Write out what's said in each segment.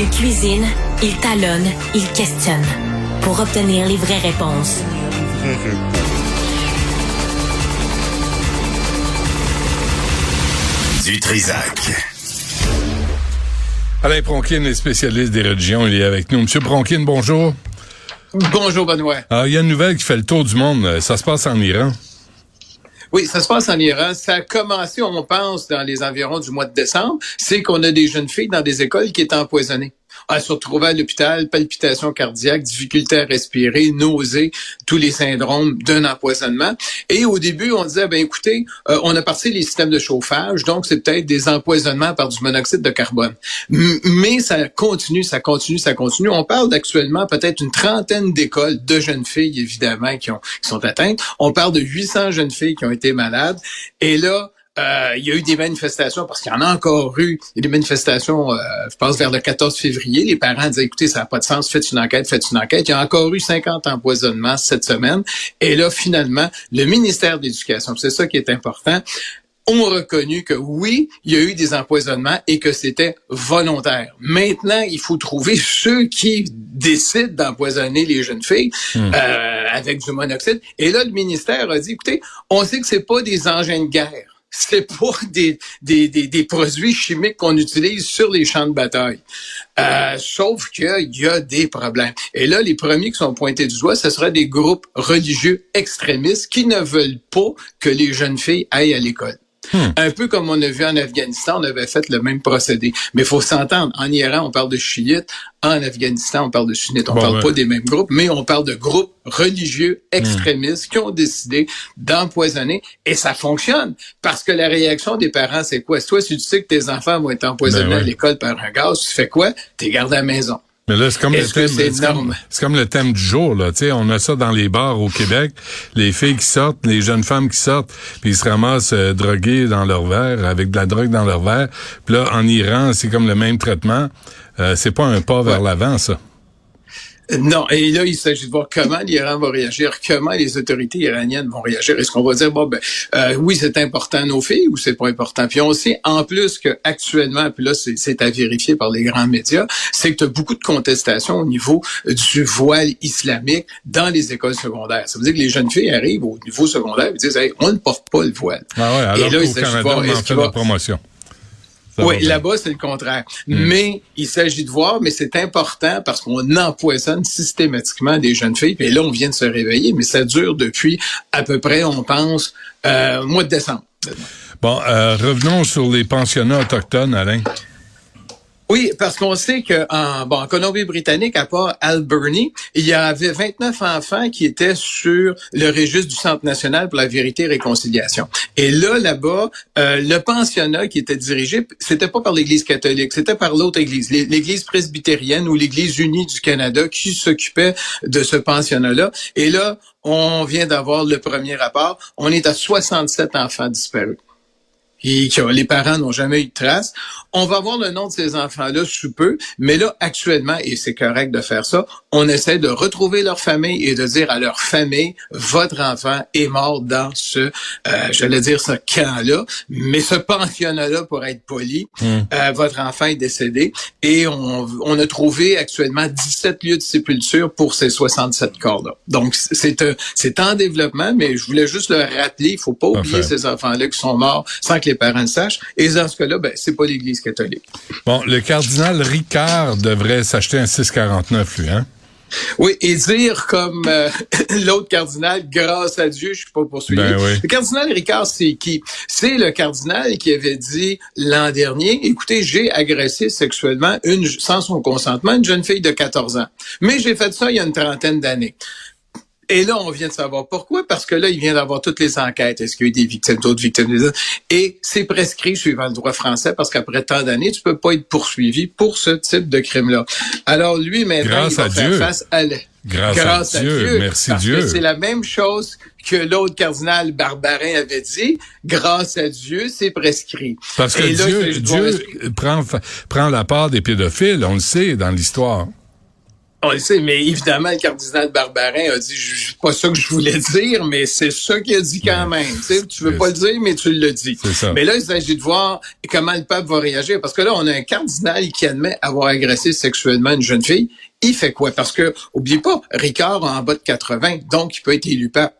Il cuisine, il talonne, il questionne pour obtenir les vraies réponses. Du Trisac. Alain Pronkin est spécialiste des religions. Il est avec nous. Monsieur Pronkin, bonjour. Bonjour Benoît. Alors, il y a une nouvelle qui fait le tour du monde. Ça se passe en Iran. Oui, ça se passe en Iran. Ça a commencé, on pense, dans les environs du mois de décembre. C'est qu'on a des jeunes filles dans des écoles qui étaient empoisonnées. Elles se retrouvaient à l'hôpital, palpitations cardiaques, difficultés à respirer, nausées, tous les syndromes d'un empoisonnement. Et au début, on disait, ben écoutez, euh, on a parti les systèmes de chauffage, donc c'est peut-être des empoisonnements par du monoxyde de carbone. Mais ça continue, ça continue, ça continue. On parle d'actuellement peut-être une trentaine d'écoles de jeunes filles, évidemment, qui, ont, qui sont atteintes. On parle de 800 jeunes filles qui ont été malades. Et là, euh, il y a eu des manifestations, parce qu'il y en a encore eu, il y a des manifestations, euh, je pense vers le 14 février. Les parents disaient, écoutez, ça n'a pas de sens, faites une enquête, faites une enquête. Il y a encore eu 50 empoisonnements cette semaine. Et là, finalement, le ministère de l'Éducation, c'est ça qui est important, ont reconnu que oui, il y a eu des empoisonnements et que c'était volontaire. Maintenant, il faut trouver ceux qui décident d'empoisonner les jeunes filles euh, avec du monoxyde. Et là, le ministère a dit, écoutez, on sait que c'est pas des engins de guerre. C'est pas des, des, des, des produits chimiques qu'on utilise sur les champs de bataille. Euh, sauf qu'il y a des problèmes. Et là, les premiers qui sont pointés du doigt, ce seraient des groupes religieux extrémistes qui ne veulent pas que les jeunes filles aillent à l'école. Un peu comme on a vu en Afghanistan, on avait fait le même procédé. Mais il faut s'entendre. En Iran, on parle de chiites. En Afghanistan, on parle de sunnites. On Bon, parle pas des mêmes groupes, mais on parle de groupes religieux extrémistes qui ont décidé d'empoisonner. Et ça fonctionne. Parce que la réaction des parents, c'est quoi? Toi, si tu sais que tes enfants vont être empoisonnés Ben ouais. à l'école par un gaz, tu fais quoi? T'es gardé à la maison. Mais là, c'est comme le thème. c'est comme, comme le thème du jour, là. Tu sais, on a ça dans les bars au Québec. Les filles qui sortent, les jeunes femmes qui sortent, puis ils se ramassent euh, drogués dans leur verre, avec de la drogue dans leur verre. Puis là, en Iran, c'est comme le même traitement. Euh, c'est pas un pas vers l'avant, ça. Non, et là, il s'agit de voir comment l'Iran va réagir, comment les autorités iraniennes vont réagir. Est-ce qu'on va dire, bon, ben, euh, oui, c'est important nos filles ou c'est pas important? Puis on sait, en plus que actuellement, puis là, c'est c'est à vérifier par les grands médias, c'est que tu as beaucoup de contestations au niveau du voile islamique dans les écoles secondaires. Ça veut dire que les jeunes filles arrivent au niveau secondaire et disent, hey, on ne porte pas le voile. Ah ouais, alors et là, il s'agit de voir, en fait la promotion. Oui, là-bas, c'est le contraire. Mais il s'agit de voir, mais c'est important parce qu'on empoisonne systématiquement des jeunes filles. Et là, on vient de se réveiller, mais ça dure depuis à peu près, on pense, euh, mois de décembre. Bon, euh, revenons sur les pensionnats autochtones, Alain. Oui, parce qu'on sait que en, bon, Colombie-Britannique, à part Alberni, il y avait 29 enfants qui étaient sur le registre du Centre national pour la vérité et réconciliation. Et là, là-bas, euh, le pensionnat qui était dirigé, c'était pas par l'Église catholique, c'était par l'autre Église, l'É- l'Église presbytérienne ou l'Église unie du Canada qui s'occupait de ce pensionnat-là. Et là, on vient d'avoir le premier rapport. On est à 67 enfants disparus. Et que les parents n'ont jamais eu de trace. On va voir le nom de ces enfants-là sous peu, mais là, actuellement, et c'est correct de faire ça, on essaie de retrouver leur famille et de dire à leur famille, votre enfant est mort dans ce, euh, j'allais dire ce camp-là, mais ce pensionnat-là, pour être poli, Hmm. euh, votre enfant est décédé et on, on a trouvé actuellement 17 lieux de sépulture pour ces 67 corps-là. Donc, c'est euh, c'est en développement, mais je voulais juste le rappeler, il faut pas oublier ces enfants-là qui sont morts sans que les parents le sachent. Et dans ce cas-là, ben, c'est pas l'Église catholique. Bon, le cardinal Ricard devrait s'acheter un 649, lui, hein? Oui, et dire comme euh, l'autre cardinal, grâce à Dieu, je suis pas poursuivi. Ben oui. Le cardinal Ricard, c'est qui? C'est le cardinal qui avait dit l'an dernier, écoutez, j'ai agressé sexuellement une, sans son consentement une jeune fille de 14 ans. Mais j'ai fait ça il y a une trentaine d'années. Et là, on vient de savoir pourquoi, parce que là, il vient d'avoir toutes les enquêtes. Est-ce qu'il y a eu des victimes, d'autres victimes, des autres? Et c'est prescrit suivant le droit français, parce qu'après tant d'années, tu peux pas être poursuivi pour ce type de crime-là. Alors lui, maintenant, Grâce il va à faire Dieu. face à l'- Grâce à Dieu. Merci parce Dieu. que c'est la même chose que l'autre cardinal Barbarin avait dit. Grâce à Dieu, c'est prescrit. Parce que là, Dieu, Dieu prend, prend la part des pédophiles, on le sait dans l'histoire. On le sait, mais évidemment, le cardinal Barbarin a dit, je- c'est pas ça que je voulais dire, mais c'est ça qu'il a dit quand même. Tu sais, tu veux pas le dire, mais tu le dis. Mais là, il s'agit de voir comment le pape va réagir. Parce que là, on a un cardinal qui admet avoir agressé sexuellement une jeune fille. Il fait quoi? Parce que, oublie pas, Ricard a en bas de 80, donc il peut être élu pape.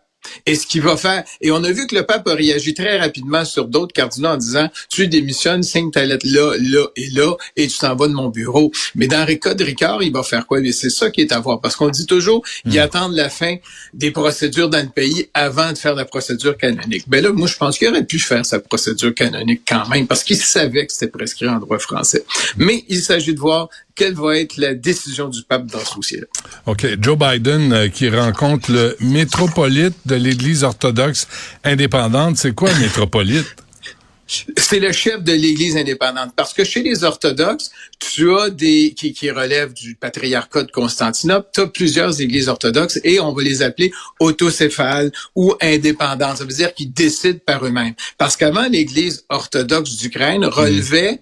Et ce qu'il va faire, et on a vu que le pape a réagi très rapidement sur d'autres cardinaux en disant, tu démissionnes, signe ta lettre là, là et là, et tu t'en vas de mon bureau. Mais dans le cas de Ricard, il va faire quoi? Et c'est ça qui est à voir. Parce qu'on dit toujours, il attend la fin des procédures dans le pays avant de faire la procédure canonique. Ben là, moi, je pense qu'il aurait pu faire sa procédure canonique quand même, parce qu'il savait que c'était prescrit en droit français. Mais il s'agit de voir quelle va être la décision du pape dans ce dossier-là? OK. Joe Biden euh, qui rencontre le métropolite de l'Église orthodoxe indépendante. C'est quoi un métropolite? C'est le chef de l'Église indépendante. Parce que chez les orthodoxes, tu as des qui, qui relèvent du patriarcat de Constantinople, tu as plusieurs églises orthodoxes et on va les appeler autocéphales ou indépendantes. Ça veut dire qu'ils décident par eux-mêmes. Parce qu'avant, l'Église orthodoxe d'Ukraine relevait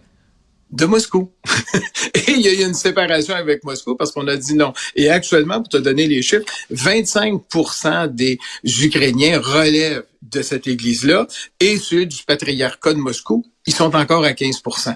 de Moscou. et il y a eu une séparation avec Moscou parce qu'on a dit non. Et actuellement, pour te donner les chiffres, 25% des Ukrainiens relèvent de cette église-là et ceux du patriarcat de Moscou, ils sont encore à 15 su-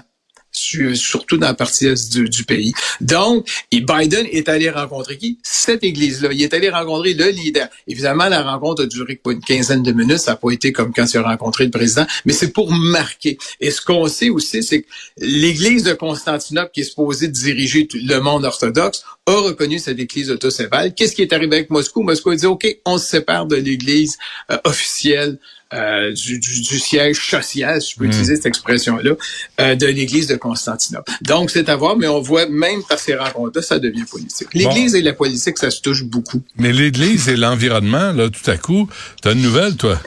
surtout dans la partie est du, du pays. Donc, et Biden est allé rencontrer qui? Cette église-là. Il est allé rencontrer le leader. Évidemment, la rencontre a duré une quinzaine de minutes. Ça n'a pas été comme quand il a rencontré le président, mais c'est pour marquer. Et ce qu'on sait aussi, c'est que l'église de Constantinople, qui est supposée diriger le monde orthodoxe, a reconnu cette église autocéphale. Qu'est-ce qui est arrivé avec Moscou? Moscou a dit, OK, on se sépare de l'église euh, officielle euh, du, du, du siège social, si je peux utiliser cette expression-là, euh, de l'Église de Constantinople. Donc, c'est à voir, mais on voit même par ces rencontres-là, ça devient politique. L'Église et la politique, ça se touche beaucoup. Mais l'Église et l'environnement, là, tout à coup, t'as une nouvelle, toi?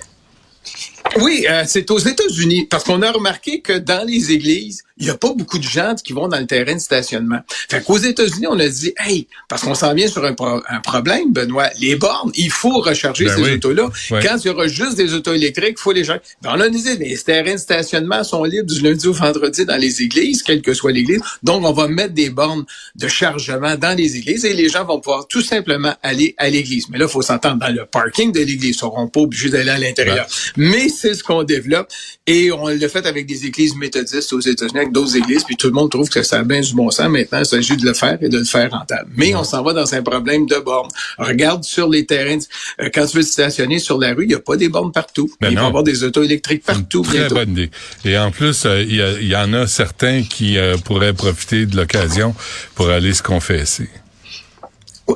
Oui, euh, c'est aux États-Unis, parce qu'on a remarqué que dans les églises, il n'y a pas beaucoup de gens qui vont dans le terrain de stationnement. Fait qu'aux États-Unis, on a dit, hey, parce qu'on s'en vient sur un, pro- un problème, Benoît, les bornes, il faut recharger Ben ces oui. autos-là. Quand il y aura juste des autos électriques, il faut les gens. Ben, on a dit, les terrains de stationnement sont libres du lundi au vendredi dans les églises, quelle que soit l'église. Donc, on va mettre des bornes de chargement dans les églises et les gens vont pouvoir tout simplement aller à l'église. Mais là, il faut s'entendre dans le parking de l'église. Ils seront pas obligés d'aller à l'intérieur. Mais c'est ce qu'on développe et on l'a fait avec des églises méthodistes aux États-Unis, avec d'autres églises, puis tout le monde trouve que ça a bien du bon sens. Maintenant, il s'agit de le faire et de le faire rentable. Mais on s'en va dans un problème de bornes. Regarde sur les terrains, euh, quand tu veux te stationner sur la rue, il n'y a pas des bornes partout. Ben il va y avoir des autos électriques partout Très bientôt. bonne idée. Et en plus, euh, il y, en a certains qui euh, pourraient profiter de l'occasion pour aller se confesser.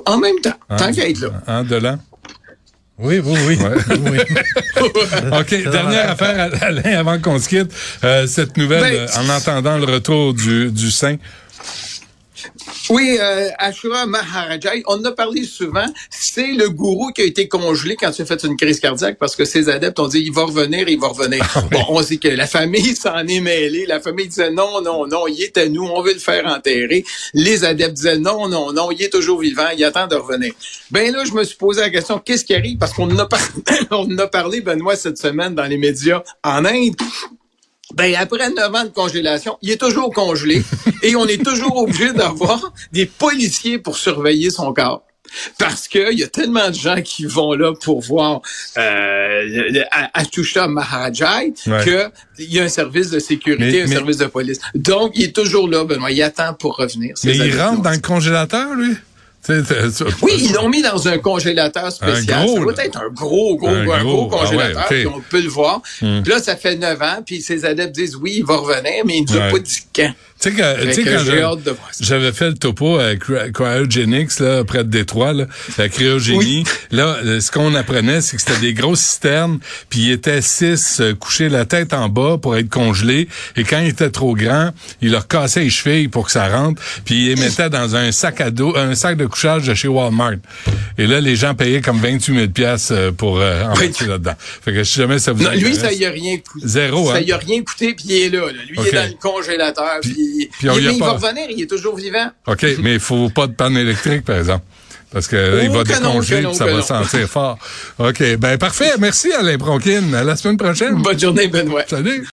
En même temps, Hein? tant qu'à être là. Hein, Delan? Oui, oui, oui. Ouais. oui. OK, dernière affaire, Alain, avant qu'on se quitte. Euh, cette nouvelle, Ben, euh, en entendant le retour du, du Saint, Oui, euh, Ashura Maharajai, on en a parlé souvent. C'est le gourou qui a été congelé quand il a fait une crise cardiaque parce que ses adeptes ont dit il va revenir, il va revenir. Ah Bon, on sait que la famille s'en est mêlée. La famille disait non, non, non, il est à nous, on veut le faire enterrer. Les adeptes disaient non, non, non, il est toujours vivant, il attend de revenir. Ben là, je me suis posé la question qu'est-ce qui arrive? Parce qu'on en a, par- on en a parlé Benoît cette semaine dans les médias en Inde. Ben, après 9 ans de congélation, il est toujours congelé et on est toujours obligé d'avoir des policiers pour surveiller son corps. Parce qu'il y a tellement de gens qui vont là pour voir euh, Atusha Maharajai Ouais. qu'il y a un service de sécurité, Mais- un mais- service de police. Donc, il est toujours là, Benoît. Il attend pour revenir. Mais il rentre dans le congélateur, lui? Oui, ils l'ont mis dans un congélateur spécial. Un gros, ça doit être un gros, gros, Un gros, ah ouais, congélateur. Hmm. puis on peut le voir. Puis là, ça fait 9 ans, puis ses adeptes disent oui, il va revenir, mais il ne nous Ouais. pas dit quand. Tu sais, quand ça. j'avais fait le topo à Cry- Cryogenics, là, près de Détroit, là, la cryogénie. Là, ce qu'on apprenait, c'est que c'était des grosses cisternes, puis ils étaient six euh, couchés la tête en bas pour être congelés. Et quand ils étaient trop grands, ils leur cassaient les chevilles pour que ça rentre, puis ils les mettaient dans un sac à dos, un sac de couchage de chez Walmart. Et là, les gens payaient comme 28 000 piastres euh, pour euh, embarquer là-dedans. Fait que si jamais ça vous Non, lui, ça y a rien coûté. Zéro, Ça hein? y a rien coûté, puis il est là. là. Lui, il est dans le congélateur, puis, puis il, mais il va revenir, il est toujours vivant. OK, mais il faut pas de panne électrique, par exemple. Parce que là, il va décongeler puis ça va sentir fort. OK, ben parfait. Merci Alain Bronquine. À la semaine prochaine. Bonne journée, Benoît. Salut.